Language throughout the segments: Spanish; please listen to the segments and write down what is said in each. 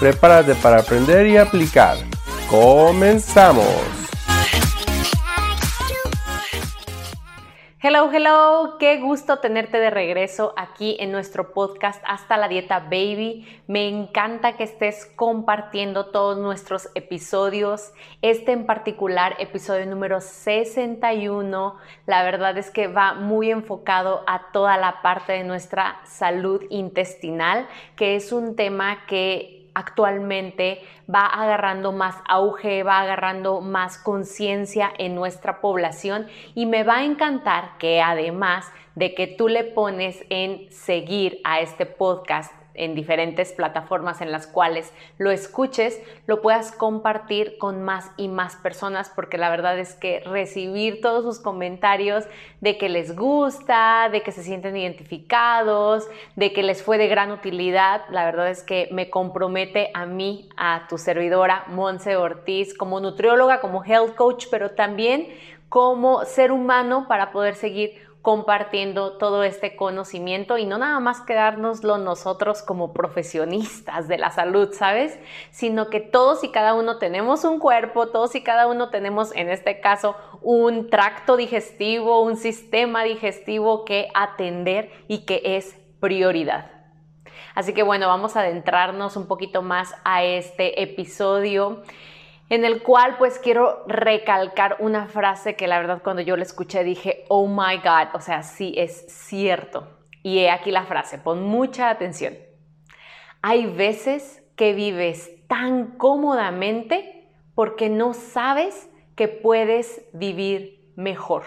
Prepárate para aprender y aplicar. ¡Comenzamos! Hello, hello, qué gusto tenerte de regreso aquí en nuestro podcast Hasta la Dieta Baby. Me encanta que estés compartiendo todos nuestros episodios. Este en particular, episodio número 61, la verdad es que va muy enfocado a toda la parte de nuestra salud intestinal, que es un tema que actualmente va agarrando más auge, va agarrando más conciencia en nuestra población y me va a encantar que además de que tú le pones en seguir a este podcast en diferentes plataformas en las cuales lo escuches, lo puedas compartir con más y más personas, porque la verdad es que recibir todos sus comentarios de que les gusta, de que se sienten identificados, de que les fue de gran utilidad, la verdad es que me compromete a mí, a tu servidora, Monse Ortiz, como nutrióloga, como health coach, pero también como ser humano para poder seguir compartiendo todo este conocimiento y no nada más quedárnoslo nosotros como profesionistas de la salud, ¿sabes? Sino que todos y cada uno tenemos un cuerpo, todos y cada uno tenemos en este caso un tracto digestivo, un sistema digestivo que atender y que es prioridad. Así que bueno, vamos a adentrarnos un poquito más a este episodio en el cual pues quiero recalcar una frase que la verdad cuando yo la escuché dije, oh my God, o sea, sí es cierto. Y he aquí la frase, pon mucha atención. Hay veces que vives tan cómodamente porque no sabes que puedes vivir mejor.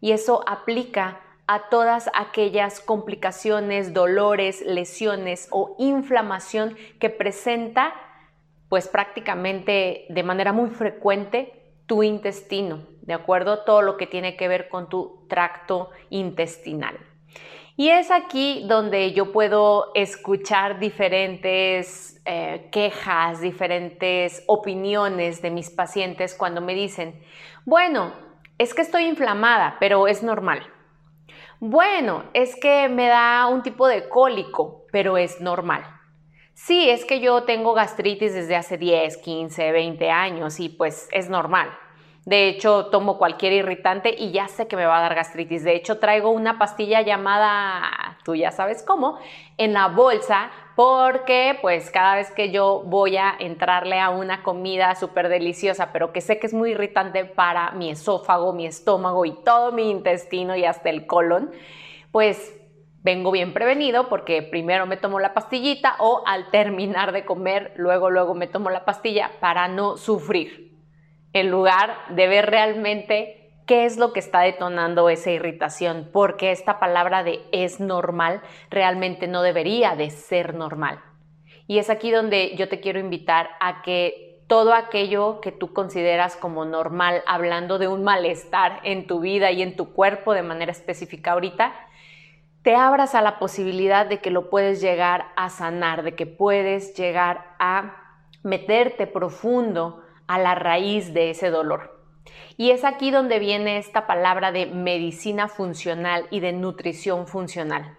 Y eso aplica a todas aquellas complicaciones, dolores, lesiones o inflamación que presenta pues prácticamente de manera muy frecuente tu intestino, ¿de acuerdo? Todo lo que tiene que ver con tu tracto intestinal. Y es aquí donde yo puedo escuchar diferentes eh, quejas, diferentes opiniones de mis pacientes cuando me dicen, bueno, es que estoy inflamada, pero es normal. Bueno, es que me da un tipo de cólico, pero es normal. Sí, es que yo tengo gastritis desde hace 10, 15, 20 años y pues es normal. De hecho, tomo cualquier irritante y ya sé que me va a dar gastritis. De hecho, traigo una pastilla llamada, tú ya sabes cómo, en la bolsa porque pues cada vez que yo voy a entrarle a una comida súper deliciosa, pero que sé que es muy irritante para mi esófago, mi estómago y todo mi intestino y hasta el colon, pues vengo bien prevenido porque primero me tomo la pastillita o al terminar de comer, luego, luego me tomo la pastilla para no sufrir, en lugar de ver realmente qué es lo que está detonando esa irritación, porque esta palabra de es normal realmente no debería de ser normal. Y es aquí donde yo te quiero invitar a que todo aquello que tú consideras como normal, hablando de un malestar en tu vida y en tu cuerpo de manera específica ahorita, te abras a la posibilidad de que lo puedes llegar a sanar, de que puedes llegar a meterte profundo a la raíz de ese dolor. Y es aquí donde viene esta palabra de medicina funcional y de nutrición funcional.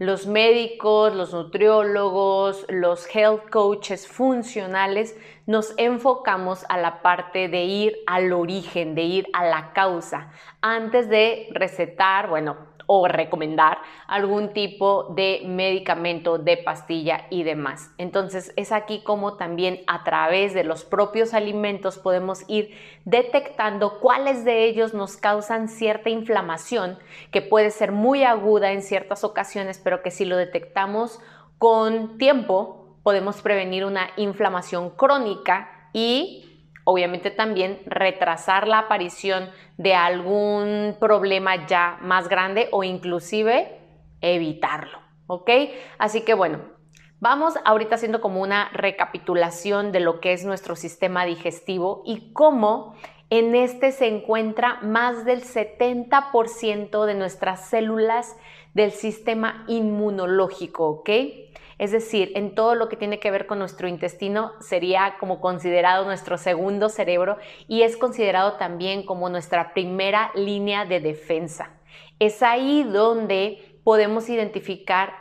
Los médicos, los nutriólogos, los health coaches funcionales nos enfocamos a la parte de ir al origen, de ir a la causa, antes de recetar, bueno, o recomendar algún tipo de medicamento, de pastilla y demás. Entonces es aquí como también a través de los propios alimentos podemos ir detectando cuáles de ellos nos causan cierta inflamación que puede ser muy aguda en ciertas ocasiones, pero que si lo detectamos con tiempo podemos prevenir una inflamación crónica y obviamente también retrasar la aparición de algún problema ya más grande o inclusive evitarlo, ¿ok? Así que bueno, Vamos ahorita haciendo como una recapitulación de lo que es nuestro sistema digestivo y cómo en este se encuentra más del 70% de nuestras células del sistema inmunológico, ¿ok? Es decir, en todo lo que tiene que ver con nuestro intestino sería como considerado nuestro segundo cerebro y es considerado también como nuestra primera línea de defensa. Es ahí donde podemos identificar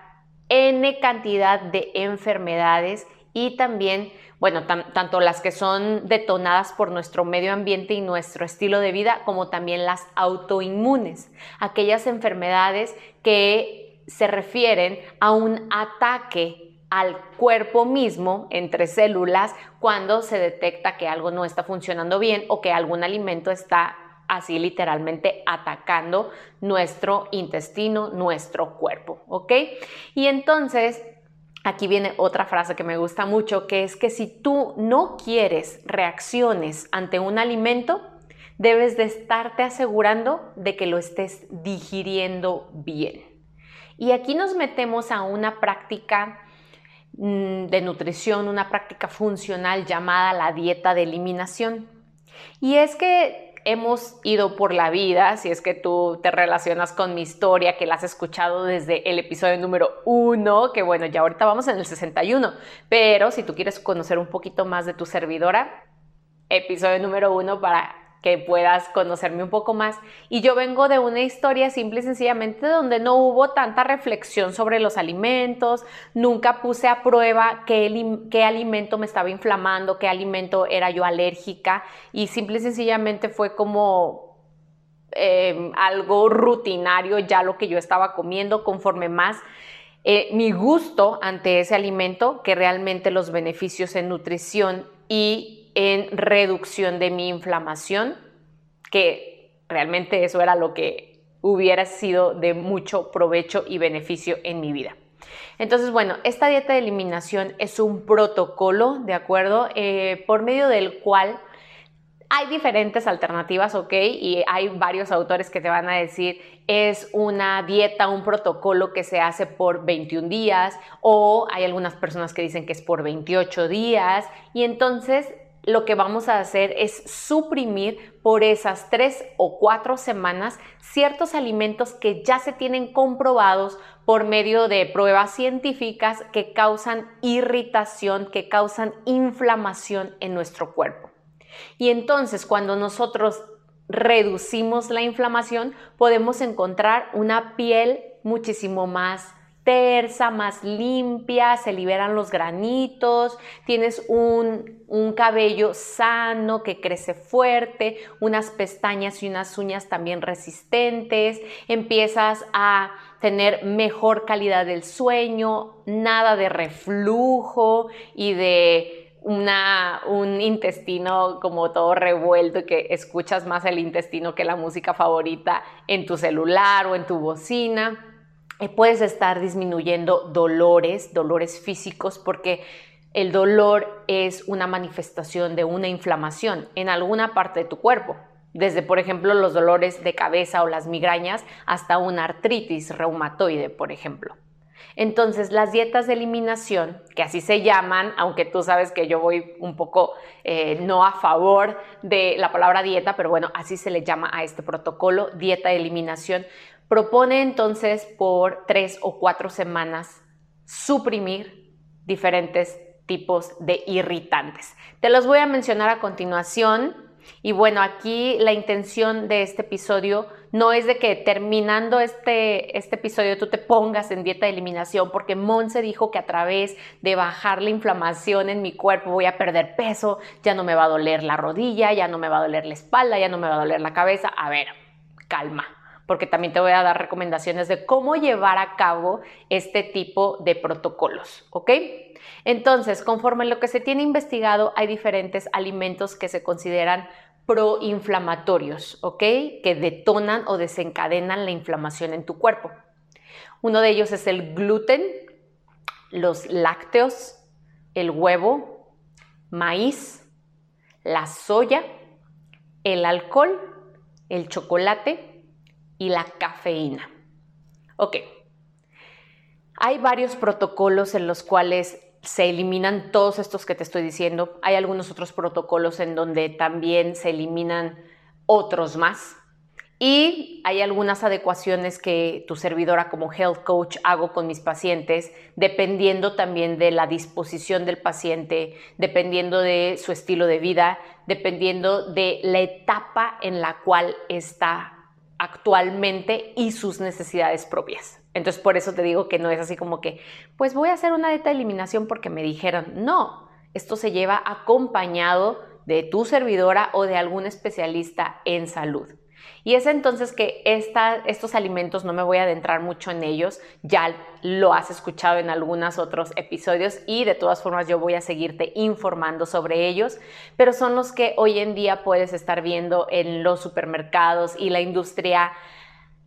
N cantidad de enfermedades y también, bueno, tanto las que son detonadas por nuestro medio ambiente y nuestro estilo de vida, como también las autoinmunes, aquellas enfermedades que se refieren a un ataque al cuerpo mismo entre células cuando se detecta que algo no está funcionando bien o que algún alimento está así literalmente atacando nuestro intestino, nuestro cuerpo, ¿ok? Y entonces Aquí viene otra frase que me gusta mucho, que es que si tú no quieres reacciones ante un alimento, debes de estarte asegurando de que lo estés digiriendo bien. Y aquí nos metemos a una práctica mm, de nutrición, una práctica funcional llamada la dieta de eliminación. Y es que hemos ido por la vida, si es que tú te relacionas con mi historia, que la has escuchado desde el episodio número uno, que bueno, ya ahorita vamos en el 61, pero si tú quieres conocer un poquito más de tu servidora, episodio número uno para que puedas conocerme un poco más. Y yo vengo de una historia simple y sencillamente donde no hubo tanta reflexión sobre los alimentos, nunca puse a prueba qué, alimento me estaba inflamando, qué alimento era yo alérgica y simple y sencillamente fue como em, algo rutinario ya lo que yo estaba comiendo conforme más eh, mi gusto ante ese alimento que realmente los beneficios en nutrición y en reducción de mi inflamación, que realmente eso era lo que hubiera sido de mucho provecho y beneficio en mi vida. Entonces, bueno, esta dieta de eliminación es un protocolo, ¿de acuerdo? Eh, por medio del cual hay diferentes alternativas, ¿ok? Y hay varios autores que te van a decir, es una dieta, un protocolo que se hace por 21 días, o hay algunas personas que dicen que es por 28 días, y entonces lo que vamos a hacer es suprimir por esas tres o cuatro semanas ciertos alimentos que ya se tienen comprobados por medio de pruebas científicas que causan irritación, que causan inflamación en nuestro cuerpo. Y entonces cuando nosotros reducimos la inflamación, podemos encontrar una piel muchísimo más más limpia, se liberan los granitos, tienes un, un, cabello sano que crece fuerte, unas pestañas y unas uñas también resistentes, empiezas a tener mejor calidad del sueño, nada de reflujo y de una, un intestino como todo revuelto y que escuchas más el intestino que la música favorita en tu celular o en tu bocina puedes estar disminuyendo dolores, dolores físicos, porque el dolor es una manifestación de una inflamación en alguna parte de tu cuerpo, desde por ejemplo los dolores de cabeza o las migrañas hasta una artritis reumatoide, por ejemplo. Entonces, las dietas de eliminación, que así se llaman, aunque tú sabes que yo voy un poco eh, no a favor de la palabra dieta, pero bueno, así se le llama a este protocolo, dieta de eliminación, Propone entonces por tres o cuatro semanas suprimir diferentes tipos de irritantes. Te los voy a mencionar a continuación. Y bueno, aquí la intención de este episodio no es de que terminando este, este episodio tú te pongas en dieta de eliminación, porque Monse dijo que a través de bajar la inflamación en mi cuerpo voy a perder peso, ya no me va a doler la rodilla, ya no me va a doler la espalda, ya no me va a doler la cabeza. A ver, calma porque también te voy a dar recomendaciones de cómo llevar a cabo este tipo de protocolos, ¿ok? Entonces, conforme lo que se tiene investigado, hay diferentes alimentos que se consideran proinflamatorios, ¿ok? Que detonan o desencadenan la inflamación en tu cuerpo. Uno de ellos es el gluten, los lácteos, el huevo, maíz, la soya, el alcohol, el chocolate, y la cafeína. Ok. Hay varios protocolos en los cuales se eliminan todos estos que te estoy diciendo. Hay algunos otros protocolos en donde también se eliminan otros más. Y hay algunas adecuaciones que tu servidora como health coach hago con mis pacientes, dependiendo también de la disposición del paciente, dependiendo de su estilo de vida, dependiendo de la etapa en la cual está actualmente y sus necesidades propias. Entonces, por eso te digo que no es así como que, pues voy a hacer una dieta de eliminación porque me dijeron, no, esto se lleva acompañado de tu servidora o de algún especialista en salud. Y es entonces que estos alimentos, no me voy a adentrar mucho en ellos, ya lo has escuchado en algunos otros episodios y de todas formas yo voy a seguirte informando sobre ellos, pero son los que hoy en día puedes estar viendo en los supermercados y la industria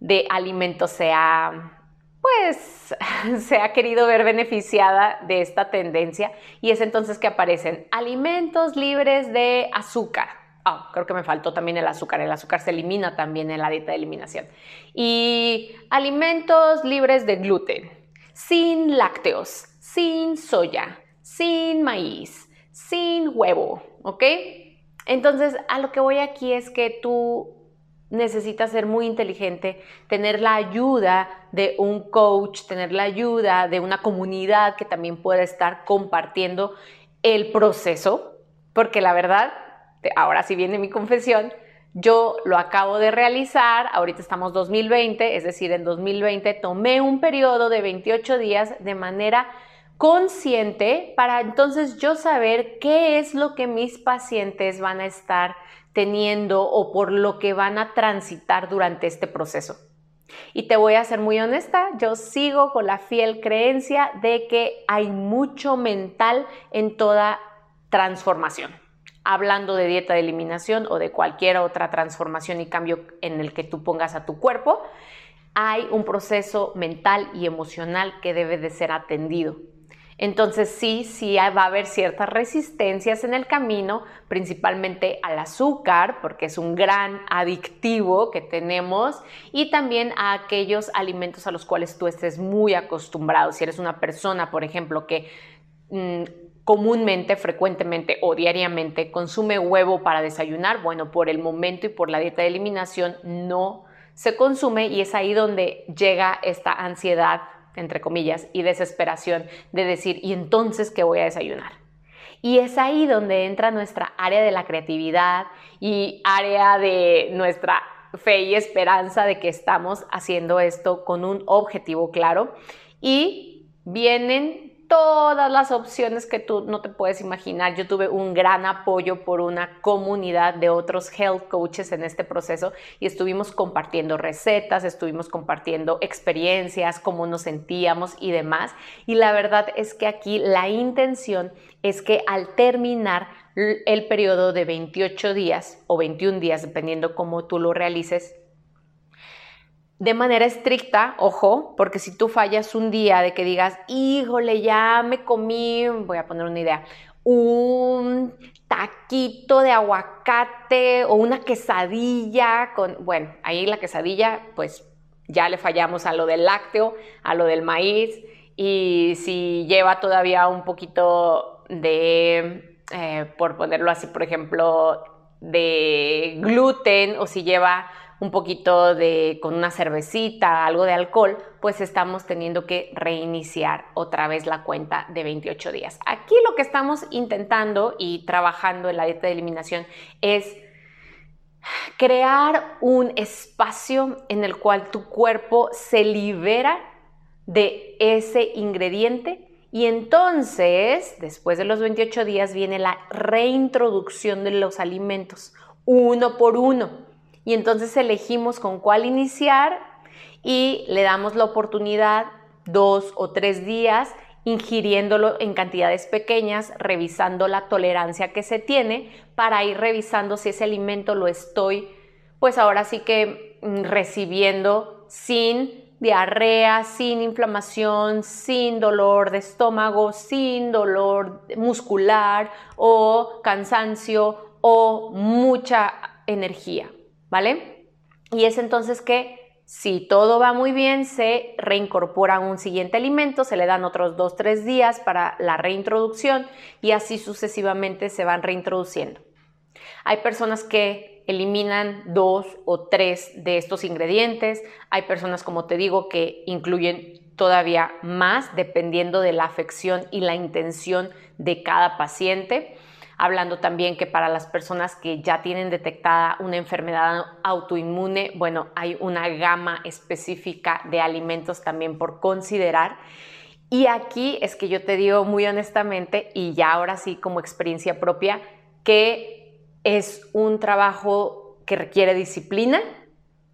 de alimentos se ha pues se ha querido ver beneficiada de esta tendencia y es entonces que aparecen alimentos libres de azúcar Ah, creo que me faltó también el azúcar. El azúcar se elimina también en la dieta de eliminación. Y alimentos libres de gluten, sin lácteos, sin soya, sin maíz, sin huevo, ¿ok? Entonces, a lo que voy aquí es que tú necesitas ser muy inteligente, tener la ayuda de un coach, tener la ayuda de una comunidad que también pueda estar compartiendo el proceso, porque la verdad ahora sí viene mi confesión, yo lo acabo de realizar, ahorita estamos 2020, es decir, en 2020 tomé un periodo de 28 días de manera consciente para entonces yo saber qué es lo que mis pacientes van a estar teniendo o por lo que van a transitar durante este proceso. Y te voy a ser muy honesta, yo sigo con la fiel creencia de que hay mucho mental en toda transformación hablando de dieta de eliminación o de cualquier otra transformación y cambio en el que tú pongas a tu cuerpo, hay un proceso mental y emocional que debe de ser atendido. Entonces sí, sí va a haber ciertas resistencias en el camino, principalmente al azúcar, porque es un gran adictivo que tenemos, y también a aquellos alimentos a los cuales tú estés muy acostumbrado. Si eres una persona, por ejemplo, que mm, comúnmente, frecuentemente o diariamente consume huevo para desayunar, bueno, por el momento y por la dieta de eliminación no se consume y es ahí donde llega esta ansiedad, entre comillas, y desesperación de decir, ¿y entonces qué voy a desayunar? Y es ahí donde entra nuestra área de la creatividad y área de nuestra fe y esperanza de que estamos haciendo esto con un objetivo claro y vienen todas las opciones que tú no te puedes imaginar. Yo tuve un gran apoyo por una comunidad de otros health coaches en este proceso y estuvimos compartiendo recetas, estuvimos compartiendo experiencias, cómo nos sentíamos y demás. Y la verdad es que aquí la intención es que al terminar el periodo de 28 días o 21 días, dependiendo cómo tú lo realices, de manera estricta, ojo, porque si tú fallas un día de que digas, híjole, ya me comí, voy a poner una idea, un taquito de aguacate o una quesadilla con, bueno, ahí la quesadilla, pues ya le fallamos a lo del lácteo, a lo del maíz, y si lleva todavía un poquito de, eh, por ponerlo así, por ejemplo, de gluten o si lleva un poquito de, con una cervecita, algo de alcohol, pues estamos teniendo que reiniciar otra vez la cuenta de 28 días. Aquí lo que estamos intentando y trabajando en la dieta de eliminación es crear un espacio en el cual tu cuerpo se libera de ese ingrediente y entonces, después de los 28 días, viene la reintroducción de los alimentos, uno por uno y entonces elegimos con cuál iniciar y le damos la oportunidad dos o tres días ingiriéndolo en cantidades pequeñas, revisando la tolerancia que se tiene para ir revisando si ese alimento lo estoy, pues ahora sí que mm, recibiendo sin diarrea, sin inflamación, sin dolor de estómago, sin dolor muscular o cansancio o mucha energía. ¿Vale? Y es entonces que si todo va muy bien, se reincorpora un siguiente alimento, se le dan otros 2-3 días para la reintroducción y así sucesivamente se van reintroduciendo. Hay personas que eliminan dos o tres de estos ingredientes, hay personas, como te digo, que incluyen todavía más dependiendo de la afección y la intención de cada paciente hablando también que para las personas que ya tienen detectada una enfermedad autoinmune, bueno, hay una gama específica de alimentos también por considerar. Y aquí es que yo te digo muy honestamente, y ya ahora sí como experiencia propia, que es un trabajo que requiere disciplina,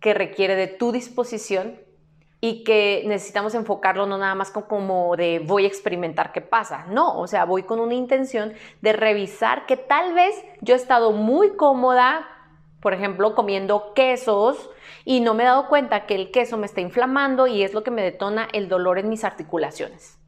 que requiere de tu disposición, y que necesitamos enfocarlo no nada más como de voy a experimentar qué pasa, no, o sea, voy con una intención de revisar que tal vez yo he estado muy cómoda, por ejemplo, comiendo quesos y no me he dado cuenta que el queso me está inflamando y es lo que me detona el dolor en mis articulaciones.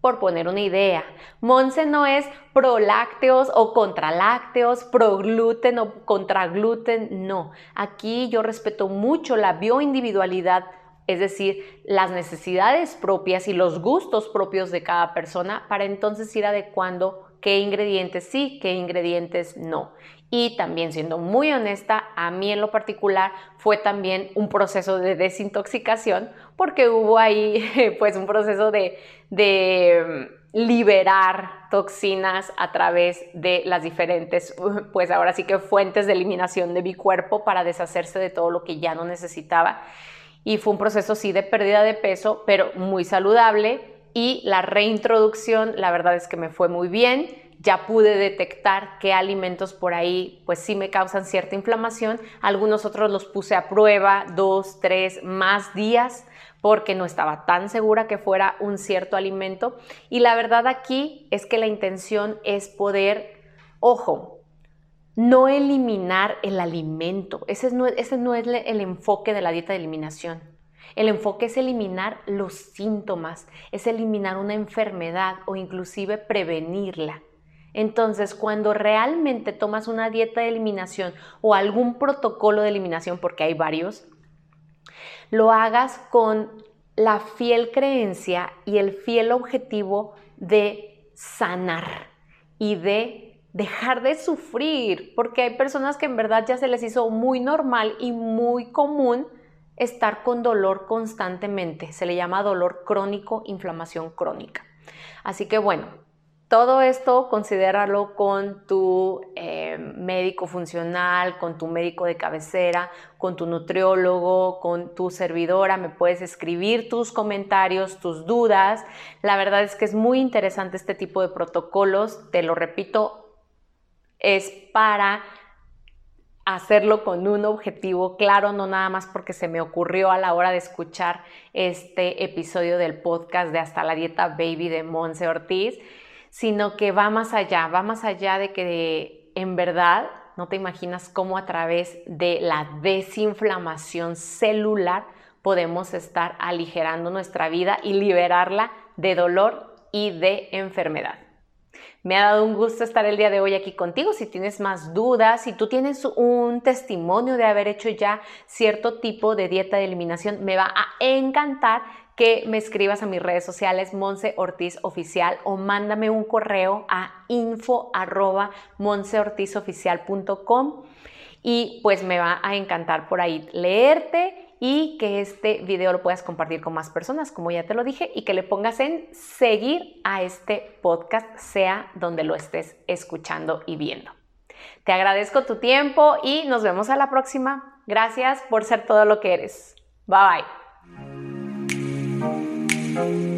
Por poner una idea, Monse no es pro lácteos o contra lácteos, pro gluten o contra gluten, no. Aquí yo respeto mucho la bioindividualidad es decir, las necesidades propias y los gustos propios de cada persona para entonces ir adecuando qué ingredientes sí, qué ingredientes no. Y también siendo muy honesta, a mí en lo particular fue también un proceso de desintoxicación porque hubo ahí pues un proceso de, de mm, liberar toxinas a través de las diferentes, pues ahora sí que fuentes de eliminación de mi cuerpo para deshacerse de todo lo que ya no necesitaba y fue un proceso sí de pérdida de peso, pero muy saludable y la reintroducción, la verdad es que me fue muy bien. Ya pude detectar qué alimentos por ahí pues sí me causan cierta inflamación. Algunos otros los puse a prueba dos, tres, más días porque no estaba tan segura que fuera un cierto alimento. Y la verdad aquí es que la intención es poder, ojo, no eliminar el alimento. Ese no, es el enfoque de la dieta de eliminación. El enfoque es eliminar los síntomas, es eliminar una enfermedad o inclusive prevenirla. Entonces, cuando realmente tomas una dieta de eliminación o algún protocolo de eliminación, porque hay varios, lo hagas con la fiel creencia y el fiel objetivo de sanar y de dejar de sufrir, porque hay personas que en verdad ya se les hizo muy normal y muy común estar con dolor constantemente. Se le llama dolor crónico, inflamación crónica. Así que bueno, todo esto considéralo con tu eh, médico funcional, con tu médico de cabecera, con tu nutriólogo, con tu servidora. Me puedes escribir tus comentarios, tus dudas. La verdad es que es muy interesante este tipo de protocolos. Te lo repito, es para hacerlo con un objetivo claro, no nada más porque se me ocurrió a la hora de escuchar este episodio del podcast de Hasta la Dieta Baby de Monse Ortiz, sino que va más allá, va más allá de que en verdad no te imaginas cómo a través de la desinflamación celular podemos estar aligerando nuestra vida y liberarla de dolor y de enfermedad. Me ha dado un gusto estar el día de hoy aquí contigo. Si tienes más dudas, si tú tienes un testimonio de haber hecho ya cierto tipo de dieta de eliminación, me va a encantar que me escribas a mis redes sociales Monse Ortiz Oficial o mándame un correo a info arroba y pues me va a encantar por ahí leerte y que este video lo puedas compartir con más personas, como ya te lo dije, y que le pongas en seguir a este podcast, sea donde lo estés escuchando y viendo. Te agradezco tu tiempo y nos vemos a la próxima. Gracias por ser todo lo que eres. Bye bye.